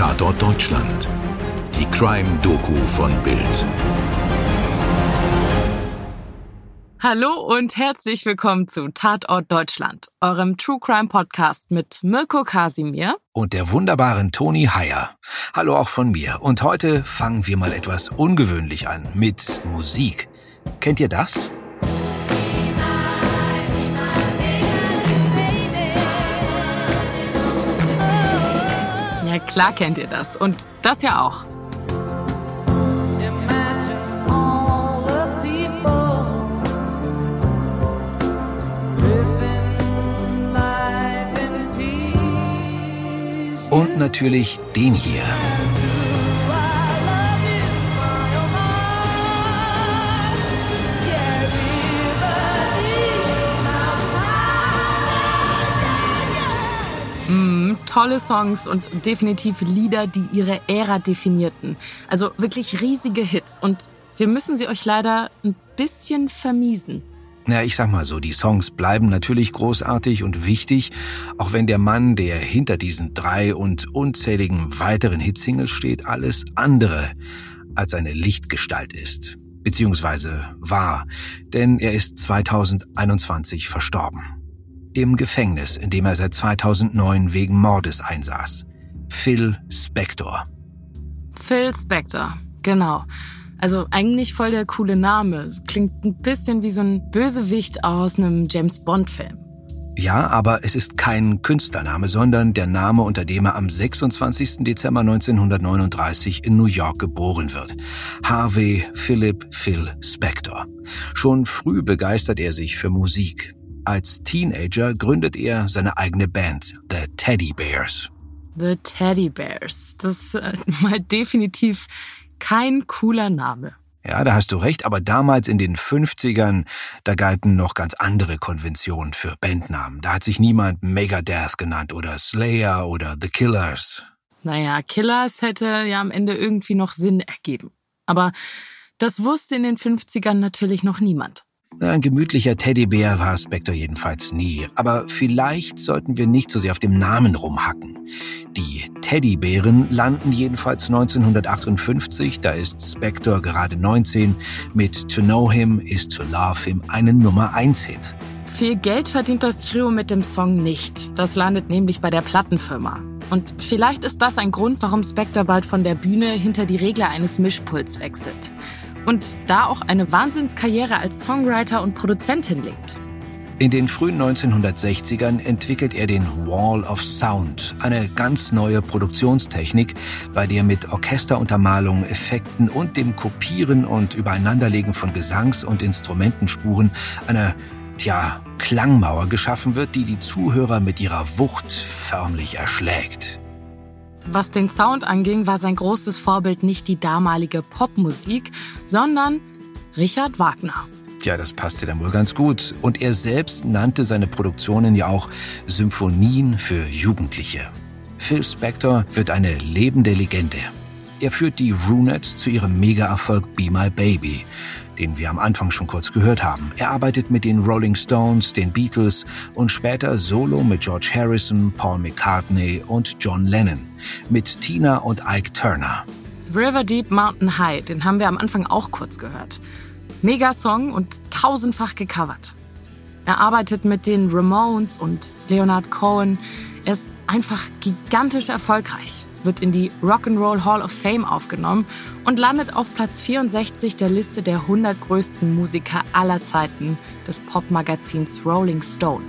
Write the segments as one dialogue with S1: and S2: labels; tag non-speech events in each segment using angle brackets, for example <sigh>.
S1: Tatort Deutschland. Die Crime-Doku von Bild.
S2: Hallo und herzlich willkommen zu Tatort Deutschland, eurem True Crime Podcast mit Mirko Kasimir
S3: und der wunderbaren Toni Heyer. Hallo auch von mir. Und heute fangen wir mal etwas ungewöhnlich an mit Musik. Kennt ihr das?
S2: Ja, klar kennt ihr das. Und das ja auch.
S3: Und natürlich den hier.
S2: Tolle Songs und definitiv Lieder, die ihre Ära definierten. Also wirklich riesige Hits. Und wir müssen sie euch leider ein bisschen vermiesen.
S3: Ja, ich sag mal so, die Songs bleiben natürlich großartig und wichtig, auch wenn der Mann, der hinter diesen drei und unzähligen weiteren Hitsingles steht, alles andere als eine Lichtgestalt ist. Beziehungsweise war, denn er ist 2021 verstorben. Im Gefängnis, in dem er seit 2009 wegen Mordes einsaß. Phil Spector.
S2: Phil Spector, genau. Also eigentlich voll der coole Name. Klingt ein bisschen wie so ein Bösewicht aus einem James Bond-Film.
S3: Ja, aber es ist kein Künstlername, sondern der Name, unter dem er am 26. Dezember 1939 in New York geboren wird. Harvey Philip Phil Spector. Schon früh begeistert er sich für Musik. Als Teenager gründet er seine eigene Band, The Teddy Bears.
S2: The Teddy Bears. Das ist äh, <laughs> mal definitiv kein cooler Name.
S3: Ja, da hast du recht, aber damals in den 50ern, da galten noch ganz andere Konventionen für Bandnamen. Da hat sich niemand Megadeth genannt oder Slayer oder The Killers.
S2: Naja, Killers hätte ja am Ende irgendwie noch Sinn ergeben. Aber das wusste in den 50ern natürlich noch niemand.
S3: Ein gemütlicher Teddybär war Spectre jedenfalls nie. Aber vielleicht sollten wir nicht so sehr auf dem Namen rumhacken. Die Teddybären landen jedenfalls 1958, da ist Spectre gerade 19, mit To Know Him is to Love Him einen Nummer 1 Hit.
S2: Viel Geld verdient das Trio mit dem Song nicht. Das landet nämlich bei der Plattenfirma. Und vielleicht ist das ein Grund, warum Spectre bald von der Bühne hinter die Regler eines Mischpuls wechselt und da auch eine Wahnsinnskarriere als Songwriter und Produzent hinlegt.
S3: In den frühen 1960ern entwickelt er den Wall of Sound, eine ganz neue Produktionstechnik, bei der mit Orchesteruntermalung, Effekten und dem Kopieren und Übereinanderlegen von Gesangs- und Instrumentenspuren eine, tja, Klangmauer geschaffen wird, die die Zuhörer mit ihrer Wucht förmlich erschlägt.
S2: Was den Sound anging, war sein großes Vorbild nicht die damalige Popmusik, sondern Richard Wagner.
S3: Ja, das passte dann wohl ganz gut. Und er selbst nannte seine Produktionen ja auch Symphonien für Jugendliche. Phil Spector wird eine lebende Legende. Er führt die Runettes zu ihrem Mega-Erfolg Be My Baby, den wir am Anfang schon kurz gehört haben. Er arbeitet mit den Rolling Stones, den Beatles und später solo mit George Harrison, Paul McCartney und John Lennon, mit Tina und Ike Turner.
S2: River Deep Mountain High, den haben wir am Anfang auch kurz gehört. Mega-Song und tausendfach gecovert. Er arbeitet mit den Ramones und Leonard Cohen. Er ist einfach gigantisch erfolgreich, wird in die Rock'n'Roll Hall of Fame aufgenommen und landet auf Platz 64 der Liste der 100 größten Musiker aller Zeiten des Popmagazins Rolling Stone.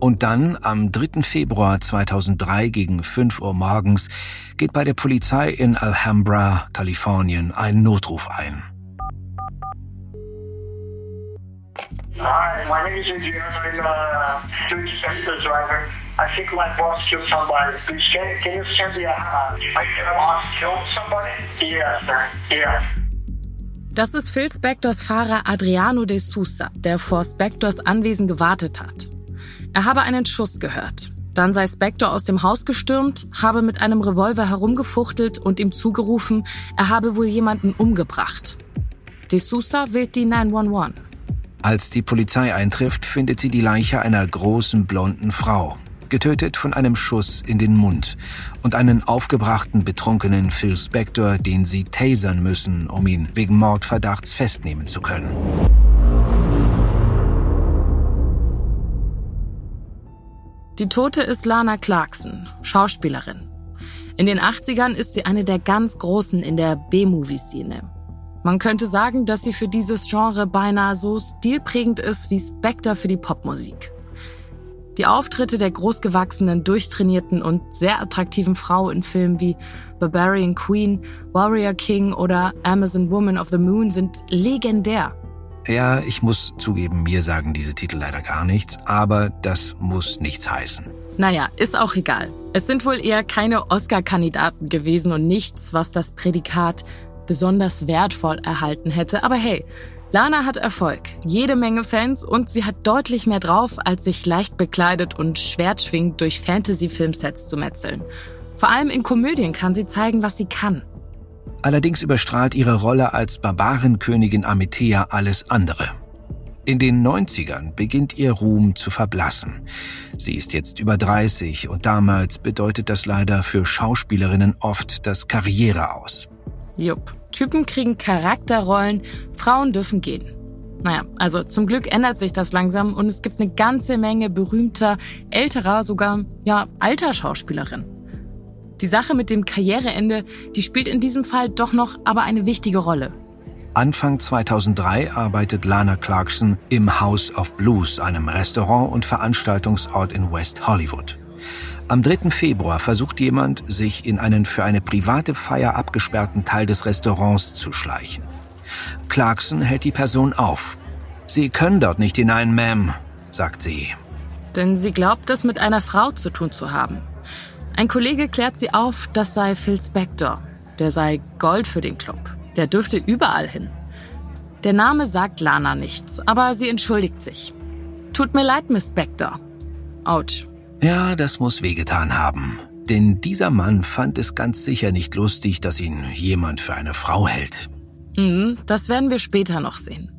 S3: Und dann, am 3. Februar 2003 gegen 5 Uhr morgens, geht bei der Polizei in Alhambra, Kalifornien, ein Notruf ein.
S4: Hi, my name is Adrian. I'm uh, doing the driver. I think my boss killed somebody. Please, can, can you send me a... Uh, my boss killed somebody? Yes, sir. Yeah.
S2: Das ist Phil Spectors Fahrer Adriano de Sousa, der vor Spectors Anwesen gewartet hat. Er habe einen Schuss gehört. Dann sei Spector aus dem Haus gestürmt, habe mit einem Revolver herumgefuchtelt und ihm zugerufen, er habe wohl jemanden umgebracht. De Sousa wählt die 911.
S3: Als die Polizei eintrifft, findet sie die Leiche einer großen blonden Frau, getötet von einem Schuss in den Mund und einen aufgebrachten, betrunkenen Phil Spector, den sie tasern müssen, um ihn wegen Mordverdachts festnehmen zu können.
S2: Die Tote ist Lana Clarkson, Schauspielerin. In den 80ern ist sie eine der ganz Großen in der B-Movie-Szene. Man könnte sagen, dass sie für dieses Genre beinahe so stilprägend ist wie Spectre für die Popmusik. Die Auftritte der großgewachsenen, durchtrainierten und sehr attraktiven Frau in Filmen wie Barbarian Queen, Warrior King oder Amazon Woman of the Moon sind legendär.
S3: Ja, ich muss zugeben, mir sagen diese Titel leider gar nichts, aber das muss nichts heißen.
S2: Naja, ist auch egal. Es sind wohl eher keine Oscar-Kandidaten gewesen und nichts, was das Prädikat besonders wertvoll erhalten hätte. Aber hey, Lana hat Erfolg, jede Menge Fans und sie hat deutlich mehr drauf, als sich leicht bekleidet und schwertschwingend durch Fantasy-Filmsets zu metzeln. Vor allem in Komödien kann sie zeigen, was sie kann.
S3: Allerdings überstrahlt ihre Rolle als Barbarenkönigin Amethea alles andere. In den 90ern beginnt ihr Ruhm zu verblassen. Sie ist jetzt über 30 und damals bedeutet das leider für Schauspielerinnen oft das Karriere aus.
S2: Jupp. Typen kriegen Charakterrollen, Frauen dürfen gehen. Naja, also zum Glück ändert sich das langsam und es gibt eine ganze Menge berühmter, älterer, sogar, ja, alter Schauspielerinnen. Die Sache mit dem Karriereende, die spielt in diesem Fall doch noch aber eine wichtige Rolle.
S3: Anfang 2003 arbeitet Lana Clarkson im House of Blues, einem Restaurant und Veranstaltungsort in West Hollywood. Am 3. Februar versucht jemand, sich in einen für eine private Feier abgesperrten Teil des Restaurants zu schleichen. Clarkson hält die Person auf. Sie können dort nicht hinein, Ma'am, sagt sie.
S2: Denn sie glaubt, es mit einer Frau zu tun zu haben. Ein Kollege klärt sie auf, das sei Phil Spector. Der sei Gold für den Club. Der dürfte überall hin. Der Name sagt Lana nichts, aber sie entschuldigt sich. Tut mir leid, Miss Spector. Autsch.
S3: Ja, das muss wehgetan haben. Denn dieser Mann fand es ganz sicher nicht lustig, dass ihn jemand für eine Frau hält.
S2: Mhm, das werden wir später noch sehen.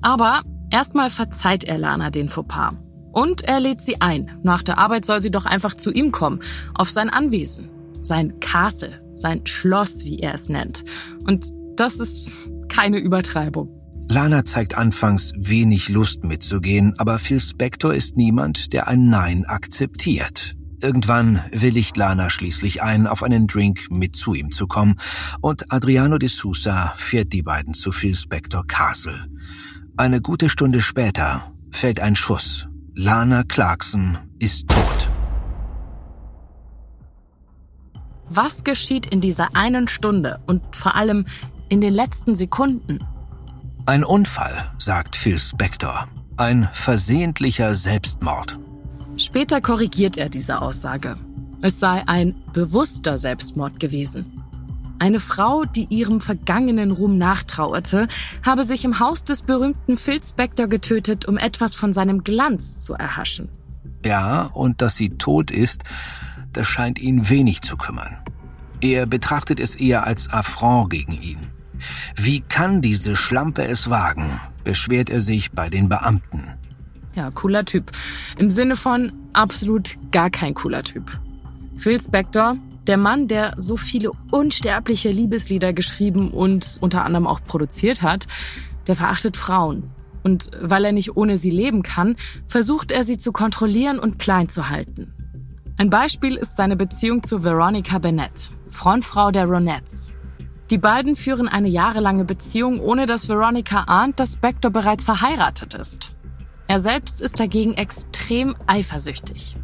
S2: Aber erstmal verzeiht er Lana den Fauxpas. Und er lädt sie ein. Nach der Arbeit soll sie doch einfach zu ihm kommen, auf sein Anwesen, sein Castle, sein Schloss, wie er es nennt. Und das ist keine Übertreibung.
S3: Lana zeigt anfangs wenig Lust mitzugehen, aber Phil Spector ist niemand, der ein Nein akzeptiert. Irgendwann willigt Lana schließlich ein, auf einen Drink mit zu ihm zu kommen, und Adriano de Sousa fährt die beiden zu Phil Spector Castle. Eine gute Stunde später fällt ein Schuss Lana Clarkson ist tot.
S2: Was geschieht in dieser einen Stunde und vor allem in den letzten Sekunden?
S3: Ein Unfall, sagt Phil Spector. Ein versehentlicher Selbstmord.
S2: Später korrigiert er diese Aussage. Es sei ein bewusster Selbstmord gewesen. Eine Frau, die ihrem vergangenen Ruhm nachtrauerte, habe sich im Haus des berühmten Phil Spector getötet, um etwas von seinem Glanz zu erhaschen.
S3: Ja, und dass sie tot ist, das scheint ihn wenig zu kümmern. Er betrachtet es eher als Affront gegen ihn. Wie kann diese Schlampe es wagen? beschwert er sich bei den Beamten.
S2: Ja, cooler Typ. Im Sinne von absolut gar kein cooler Typ. Phil Spector, der Mann, der so viele unsterbliche Liebeslieder geschrieben und unter anderem auch produziert hat, der verachtet Frauen. Und weil er nicht ohne sie leben kann, versucht er sie zu kontrollieren und klein zu halten. Ein Beispiel ist seine Beziehung zu Veronica Bennett, Frontfrau der Ronettes. Die beiden führen eine jahrelange Beziehung, ohne dass Veronica ahnt, dass Spector bereits verheiratet ist. Er selbst ist dagegen extrem eifersüchtig.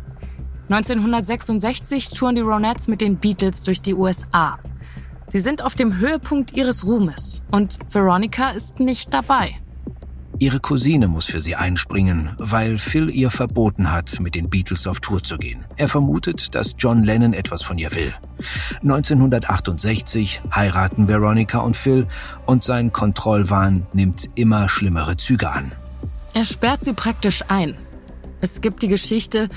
S2: 1966 touren die Ronettes mit den Beatles durch die USA. Sie sind auf dem Höhepunkt ihres Ruhmes und Veronica ist nicht dabei.
S3: Ihre Cousine muss für sie einspringen, weil Phil ihr verboten hat, mit den Beatles auf Tour zu gehen. Er vermutet, dass John Lennon etwas von ihr will. 1968 heiraten Veronica und Phil und sein Kontrollwahn nimmt immer schlimmere Züge an.
S2: Er sperrt sie praktisch ein. Es gibt die Geschichte,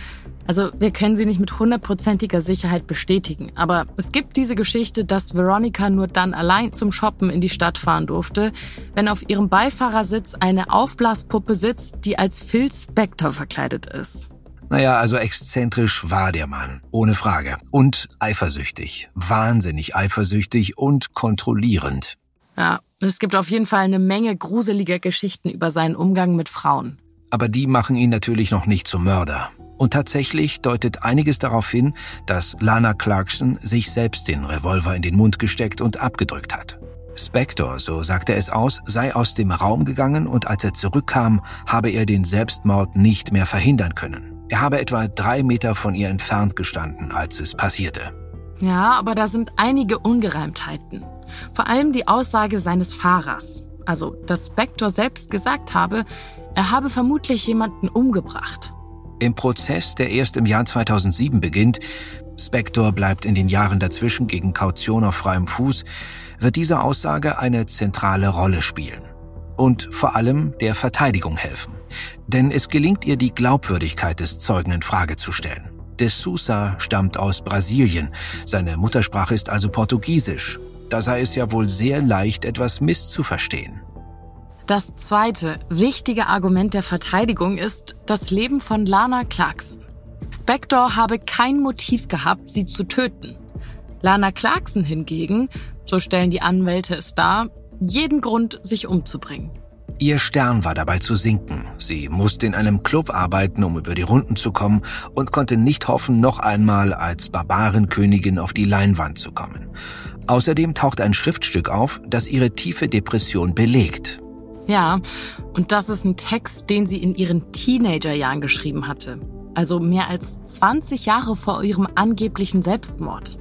S2: Also wir können sie nicht mit hundertprozentiger Sicherheit bestätigen, aber es gibt diese Geschichte, dass Veronica nur dann allein zum Shoppen in die Stadt fahren durfte, wenn auf ihrem Beifahrersitz eine Aufblaspuppe sitzt, die als Phil Spector verkleidet ist.
S3: Naja, also exzentrisch war der Mann, ohne Frage. Und eifersüchtig, wahnsinnig eifersüchtig und kontrollierend.
S2: Ja, es gibt auf jeden Fall eine Menge gruseliger Geschichten über seinen Umgang mit Frauen.
S3: Aber die machen ihn natürlich noch nicht zum Mörder. Und tatsächlich deutet einiges darauf hin, dass Lana Clarkson sich selbst den Revolver in den Mund gesteckt und abgedrückt hat. Spector, so sagte es aus, sei aus dem Raum gegangen und als er zurückkam, habe er den Selbstmord nicht mehr verhindern können. Er habe etwa drei Meter von ihr entfernt gestanden, als es passierte.
S2: Ja, aber da sind einige Ungereimtheiten. Vor allem die Aussage seines Fahrers. Also, dass Spector selbst gesagt habe, er habe vermutlich jemanden umgebracht.
S3: Im Prozess, der erst im Jahr 2007 beginnt, Spector bleibt in den Jahren dazwischen gegen Kaution auf freiem Fuß, wird diese Aussage eine zentrale Rolle spielen. Und vor allem der Verteidigung helfen. Denn es gelingt ihr, die Glaubwürdigkeit des Zeugen in Frage zu stellen. De Sousa stammt aus Brasilien. Seine Muttersprache ist also Portugiesisch. Da sei es ja wohl sehr leicht, etwas misszuverstehen.
S2: Das zweite wichtige Argument der Verteidigung ist das Leben von Lana Clarkson. Spector habe kein Motiv gehabt, sie zu töten. Lana Clarkson hingegen, so stellen die Anwälte es dar, jeden Grund, sich umzubringen.
S3: Ihr Stern war dabei zu sinken. Sie musste in einem Club arbeiten, um über die Runden zu kommen und konnte nicht hoffen, noch einmal als Barbarenkönigin auf die Leinwand zu kommen. Außerdem taucht ein Schriftstück auf, das ihre tiefe Depression belegt.
S2: Ja, und das ist ein Text, den sie in ihren Teenagerjahren geschrieben hatte. Also mehr als 20 Jahre vor ihrem angeblichen Selbstmord.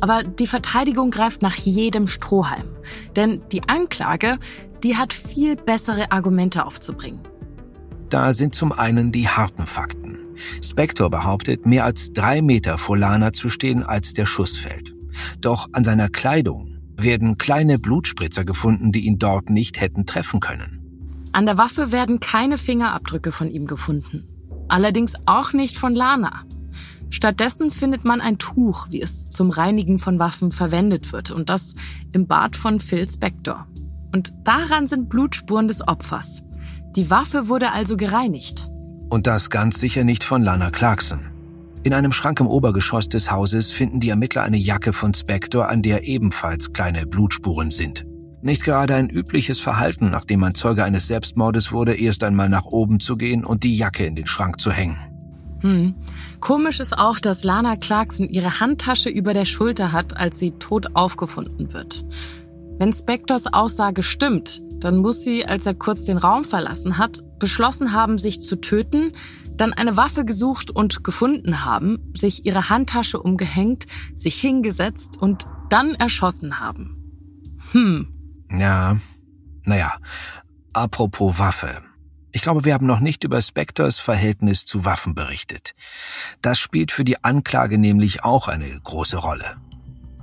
S2: Aber die Verteidigung greift nach jedem Strohhalm. Denn die Anklage, die hat viel bessere Argumente aufzubringen.
S3: Da sind zum einen die harten Fakten. Spector behauptet, mehr als drei Meter vor Lana zu stehen, als der Schuss fällt. Doch an seiner Kleidung werden kleine Blutspritzer gefunden, die ihn dort nicht hätten treffen können.
S2: An der Waffe werden keine Fingerabdrücke von ihm gefunden. Allerdings auch nicht von Lana. Stattdessen findet man ein Tuch, wie es zum Reinigen von Waffen verwendet wird, und das im Bad von Phil Spector. Und daran sind Blutspuren des Opfers. Die Waffe wurde also gereinigt.
S3: Und das ganz sicher nicht von Lana Clarkson. In einem Schrank im Obergeschoss des Hauses finden die Ermittler eine Jacke von Spector, an der ebenfalls kleine Blutspuren sind. Nicht gerade ein übliches Verhalten, nachdem man Zeuge eines Selbstmordes wurde, erst einmal nach oben zu gehen und die Jacke in den Schrank zu hängen.
S2: Hm. Komisch ist auch, dass Lana Clarkson ihre Handtasche über der Schulter hat, als sie tot aufgefunden wird. Wenn Spectors Aussage stimmt, dann muss sie, als er kurz den Raum verlassen hat, beschlossen haben, sich zu töten, dann eine Waffe gesucht und gefunden haben, sich ihre Handtasche umgehängt, sich hingesetzt und dann erschossen haben. Hm.
S3: Ja, naja, apropos Waffe. Ich glaube, wir haben noch nicht über Spectors Verhältnis zu Waffen berichtet. Das spielt für die Anklage nämlich auch eine große Rolle.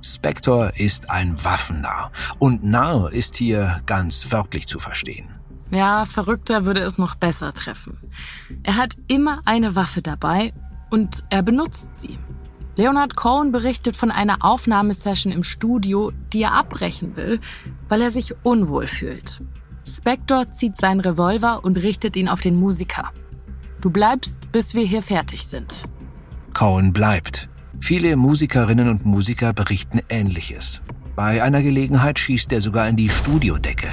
S3: Spector ist ein Waffennarr und Narr ist hier ganz wörtlich zu verstehen.
S2: Ja, verrückter würde es noch besser treffen. Er hat immer eine Waffe dabei und er benutzt sie. Leonard Cohen berichtet von einer Aufnahmesession im Studio, die er abbrechen will, weil er sich unwohl fühlt. Spector zieht seinen Revolver und richtet ihn auf den Musiker. Du bleibst, bis wir hier fertig sind.
S3: Cohen bleibt. Viele Musikerinnen und Musiker berichten Ähnliches. Bei einer Gelegenheit schießt er sogar in die Studiodecke.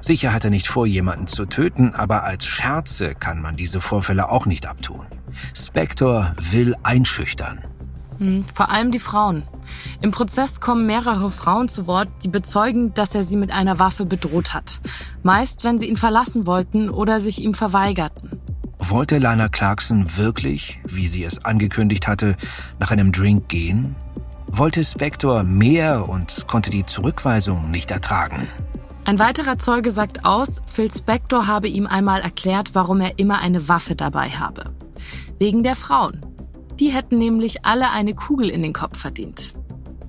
S3: Sicher hat er nicht vor, jemanden zu töten, aber als Scherze kann man diese Vorfälle auch nicht abtun. Spector will einschüchtern.
S2: Hm, vor allem die Frauen. Im Prozess kommen mehrere Frauen zu Wort, die bezeugen, dass er sie mit einer Waffe bedroht hat. Meist, wenn sie ihn verlassen wollten oder sich ihm verweigerten.
S3: Wollte Lana Clarkson wirklich, wie sie es angekündigt hatte, nach einem Drink gehen? Wollte Spector mehr und konnte die Zurückweisung nicht ertragen?
S2: Ein weiterer Zeuge sagt aus, Phil Spector habe ihm einmal erklärt, warum er immer eine Waffe dabei habe. Wegen der Frauen. Die hätten nämlich alle eine Kugel in den Kopf verdient.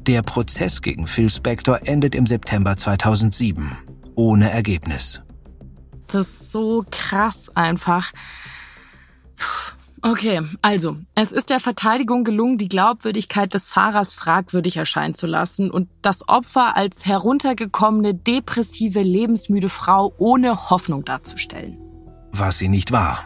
S3: Der Prozess gegen Phil Spector endet im September 2007. Ohne Ergebnis.
S2: Das ist so krass einfach. Okay, also, es ist der Verteidigung gelungen, die Glaubwürdigkeit des Fahrers fragwürdig erscheinen zu lassen und das Opfer als heruntergekommene, depressive, lebensmüde Frau ohne Hoffnung darzustellen.
S3: Was sie nicht war.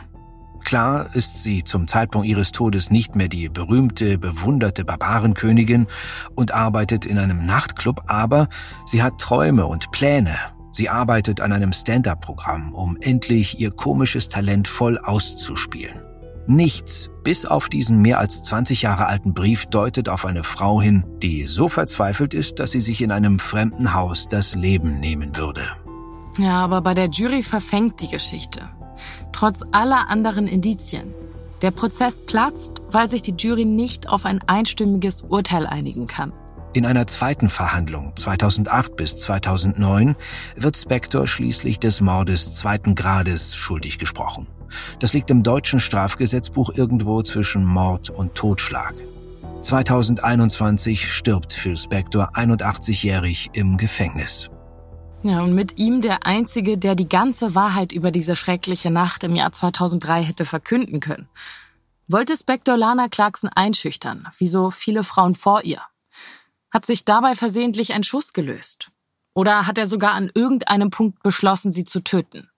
S3: Klar ist sie zum Zeitpunkt ihres Todes nicht mehr die berühmte, bewunderte Barbarenkönigin und arbeitet in einem Nachtclub, aber sie hat Träume und Pläne. Sie arbeitet an einem Stand-up-Programm, um endlich ihr komisches Talent voll auszuspielen. Nichts, bis auf diesen mehr als 20 Jahre alten Brief, deutet auf eine Frau hin, die so verzweifelt ist, dass sie sich in einem fremden Haus das Leben nehmen würde.
S2: Ja, aber bei der Jury verfängt die Geschichte. Trotz aller anderen Indizien. Der Prozess platzt, weil sich die Jury nicht auf ein einstimmiges Urteil einigen kann.
S3: In einer zweiten Verhandlung 2008 bis 2009 wird Spector schließlich des Mordes zweiten Grades schuldig gesprochen. Das liegt im deutschen Strafgesetzbuch irgendwo zwischen Mord und Totschlag. 2021 stirbt Phil Spector 81-jährig im Gefängnis.
S2: Ja, und mit ihm der Einzige, der die ganze Wahrheit über diese schreckliche Nacht im Jahr 2003 hätte verkünden können. Wollte Spector Lana Clarkson einschüchtern, wie so viele Frauen vor ihr? Hat sich dabei versehentlich ein Schuss gelöst? Oder hat er sogar an irgendeinem Punkt beschlossen, sie zu töten?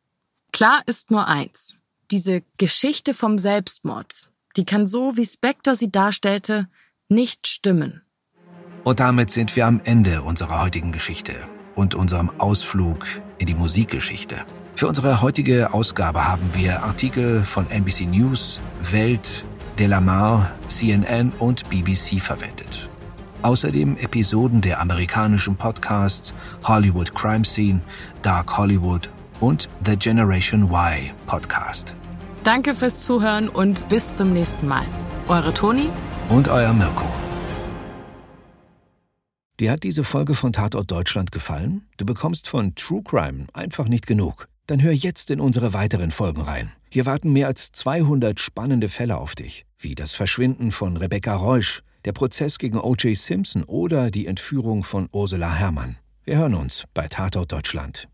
S2: Klar ist nur eins diese Geschichte vom Selbstmord, die kann so, wie Spector sie darstellte, nicht stimmen.
S3: Und damit sind wir am Ende unserer heutigen Geschichte und unserem Ausflug in die Musikgeschichte. Für unsere heutige Ausgabe haben wir Artikel von NBC News, Welt, Delamar, CNN und BBC verwendet. Außerdem Episoden der amerikanischen Podcasts Hollywood Crime Scene, Dark Hollywood und The Generation Y Podcast.
S2: Danke fürs Zuhören und bis zum nächsten Mal. Eure Toni
S3: und euer Mirko. Dir hat diese Folge von Tatort Deutschland gefallen? Du bekommst von True Crime einfach nicht genug. Dann hör jetzt in unsere weiteren Folgen rein. Hier warten mehr als 200 spannende Fälle auf dich, wie das Verschwinden von Rebecca Reusch, der Prozess gegen O.J. Simpson oder die Entführung von Ursula Herrmann. Wir hören uns bei Tatort Deutschland.